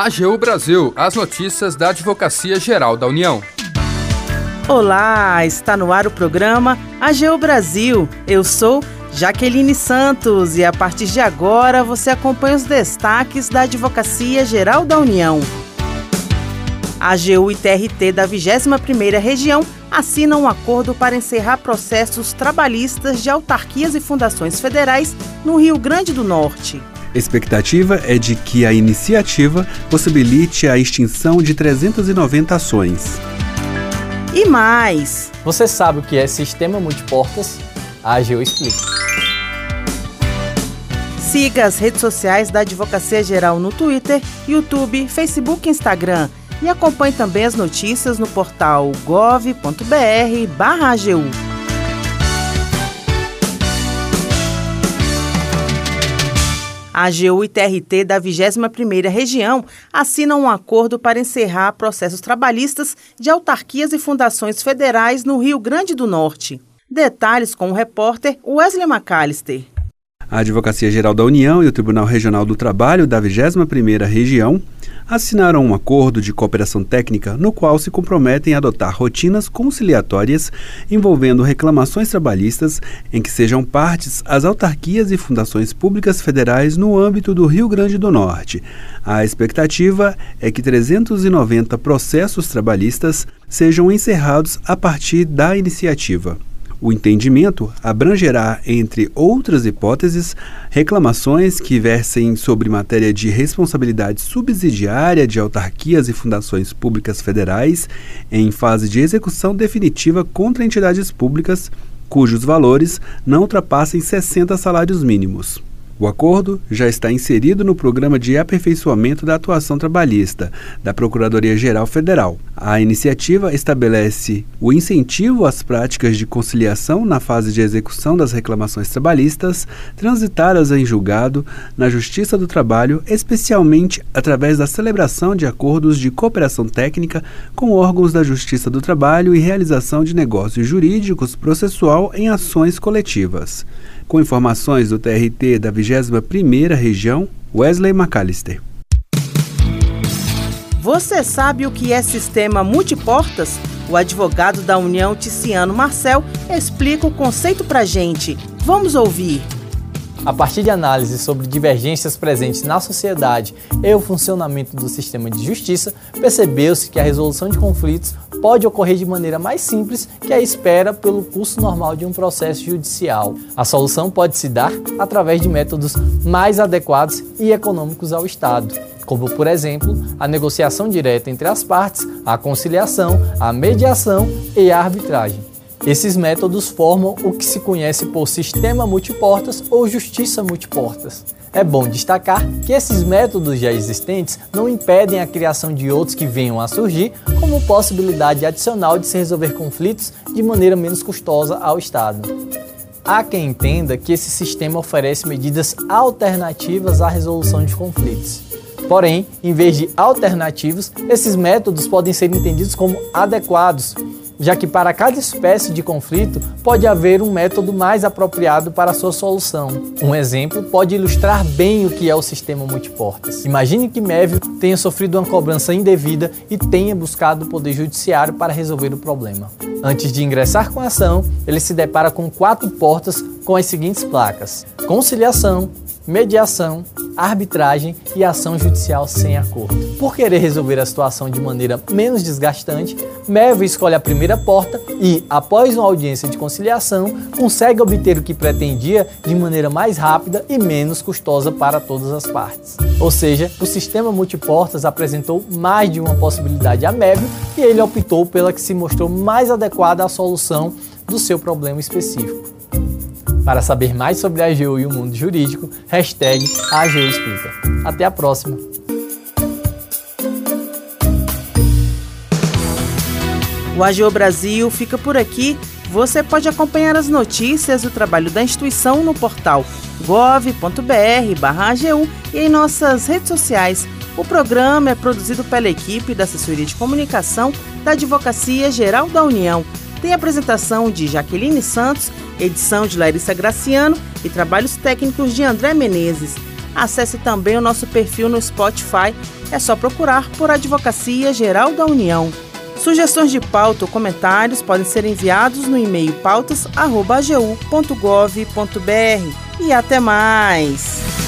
AGU Brasil, as notícias da Advocacia Geral da União. Olá, está no ar o programa AGU Brasil. Eu sou Jaqueline Santos e a partir de agora você acompanha os destaques da Advocacia Geral da União. A AGU e TRT da 21ª Região assinam um acordo para encerrar processos trabalhistas de autarquias e fundações federais no Rio Grande do Norte. Expectativa é de que a iniciativa possibilite a extinção de 390 ações. E mais! Você sabe o que é sistema multiportas? A AGU explica. Siga as redes sociais da Advocacia Geral no Twitter, YouTube, Facebook e Instagram. E acompanhe também as notícias no portal gov.br/agu. A AGU e TRT da 21ª Região assinam um acordo para encerrar processos trabalhistas de autarquias e fundações federais no Rio Grande do Norte. Detalhes com o repórter Wesley McAllister. A Advocacia Geral da União e o Tribunal Regional do Trabalho da 21ª Região assinaram um acordo de cooperação técnica no qual se comprometem a adotar rotinas conciliatórias envolvendo reclamações trabalhistas em que sejam partes as autarquias e fundações públicas federais no âmbito do Rio Grande do Norte. A expectativa é que 390 processos trabalhistas sejam encerrados a partir da iniciativa. O entendimento abrangerá, entre outras hipóteses, reclamações que versem sobre matéria de responsabilidade subsidiária de autarquias e fundações públicas federais em fase de execução definitiva contra entidades públicas cujos valores não ultrapassem 60 salários mínimos. O acordo já está inserido no Programa de Aperfeiçoamento da Atuação Trabalhista da Procuradoria-Geral Federal. A iniciativa estabelece o incentivo às práticas de conciliação na fase de execução das reclamações trabalhistas transitadas em julgado na Justiça do Trabalho, especialmente através da celebração de acordos de cooperação técnica com órgãos da Justiça do Trabalho e realização de negócios jurídicos processual em ações coletivas. Com informações do TRT da 21ª Região, Wesley McAllister. Você sabe o que é sistema multiportas? O advogado da União Ticiano Marcel explica o conceito pra gente. Vamos ouvir. A partir de análises sobre divergências presentes na sociedade e o funcionamento do sistema de justiça, percebeu-se que a resolução de conflitos pode ocorrer de maneira mais simples que a espera pelo curso normal de um processo judicial. A solução pode se dar através de métodos mais adequados e econômicos ao Estado, como, por exemplo, a negociação direta entre as partes, a conciliação, a mediação e a arbitragem. Esses métodos formam o que se conhece por sistema multiportas ou justiça multiportas. É bom destacar que esses métodos já existentes não impedem a criação de outros que venham a surgir como possibilidade adicional de se resolver conflitos de maneira menos custosa ao Estado. Há quem entenda que esse sistema oferece medidas alternativas à resolução de conflitos. Porém, em vez de alternativos, esses métodos podem ser entendidos como adequados, já que para cada espécie de conflito pode haver um método mais apropriado para sua solução. Um exemplo pode ilustrar bem o que é o sistema multiportas. Imagine que Mévio tenha sofrido uma cobrança indevida e tenha buscado o Poder Judiciário para resolver o problema. Antes de ingressar com a ação, ele se depara com quatro portas com as seguintes placas: conciliação, mediação, arbitragem e ação judicial sem acordo. Por querer resolver a situação de maneira menos desgastante, Melvin escolhe a primeira porta e, após uma audiência de conciliação, consegue obter o que pretendia de maneira mais rápida e menos custosa para todas as partes. Ou seja, o sistema multiportas apresentou mais de uma possibilidade a Melvin e ele optou pela que se mostrou mais adequada à solução do seu problema específico. Para saber mais sobre a AGU e o mundo jurídico, hashtag AGU Explica. Até a próxima! O AGU Brasil fica por aqui. Você pode acompanhar as notícias do trabalho da instituição no portal gov.br/agu e em nossas redes sociais. O programa é produzido pela equipe da Assessoria de Comunicação da Advocacia Geral da União. Tem apresentação de Jaqueline Santos edição de Larissa Graciano e trabalhos técnicos de André Menezes. Acesse também o nosso perfil no Spotify. É só procurar por Advocacia Geral da União. Sugestões de pauta ou comentários podem ser enviados no e-mail pautas.agu.gov.br. E até mais!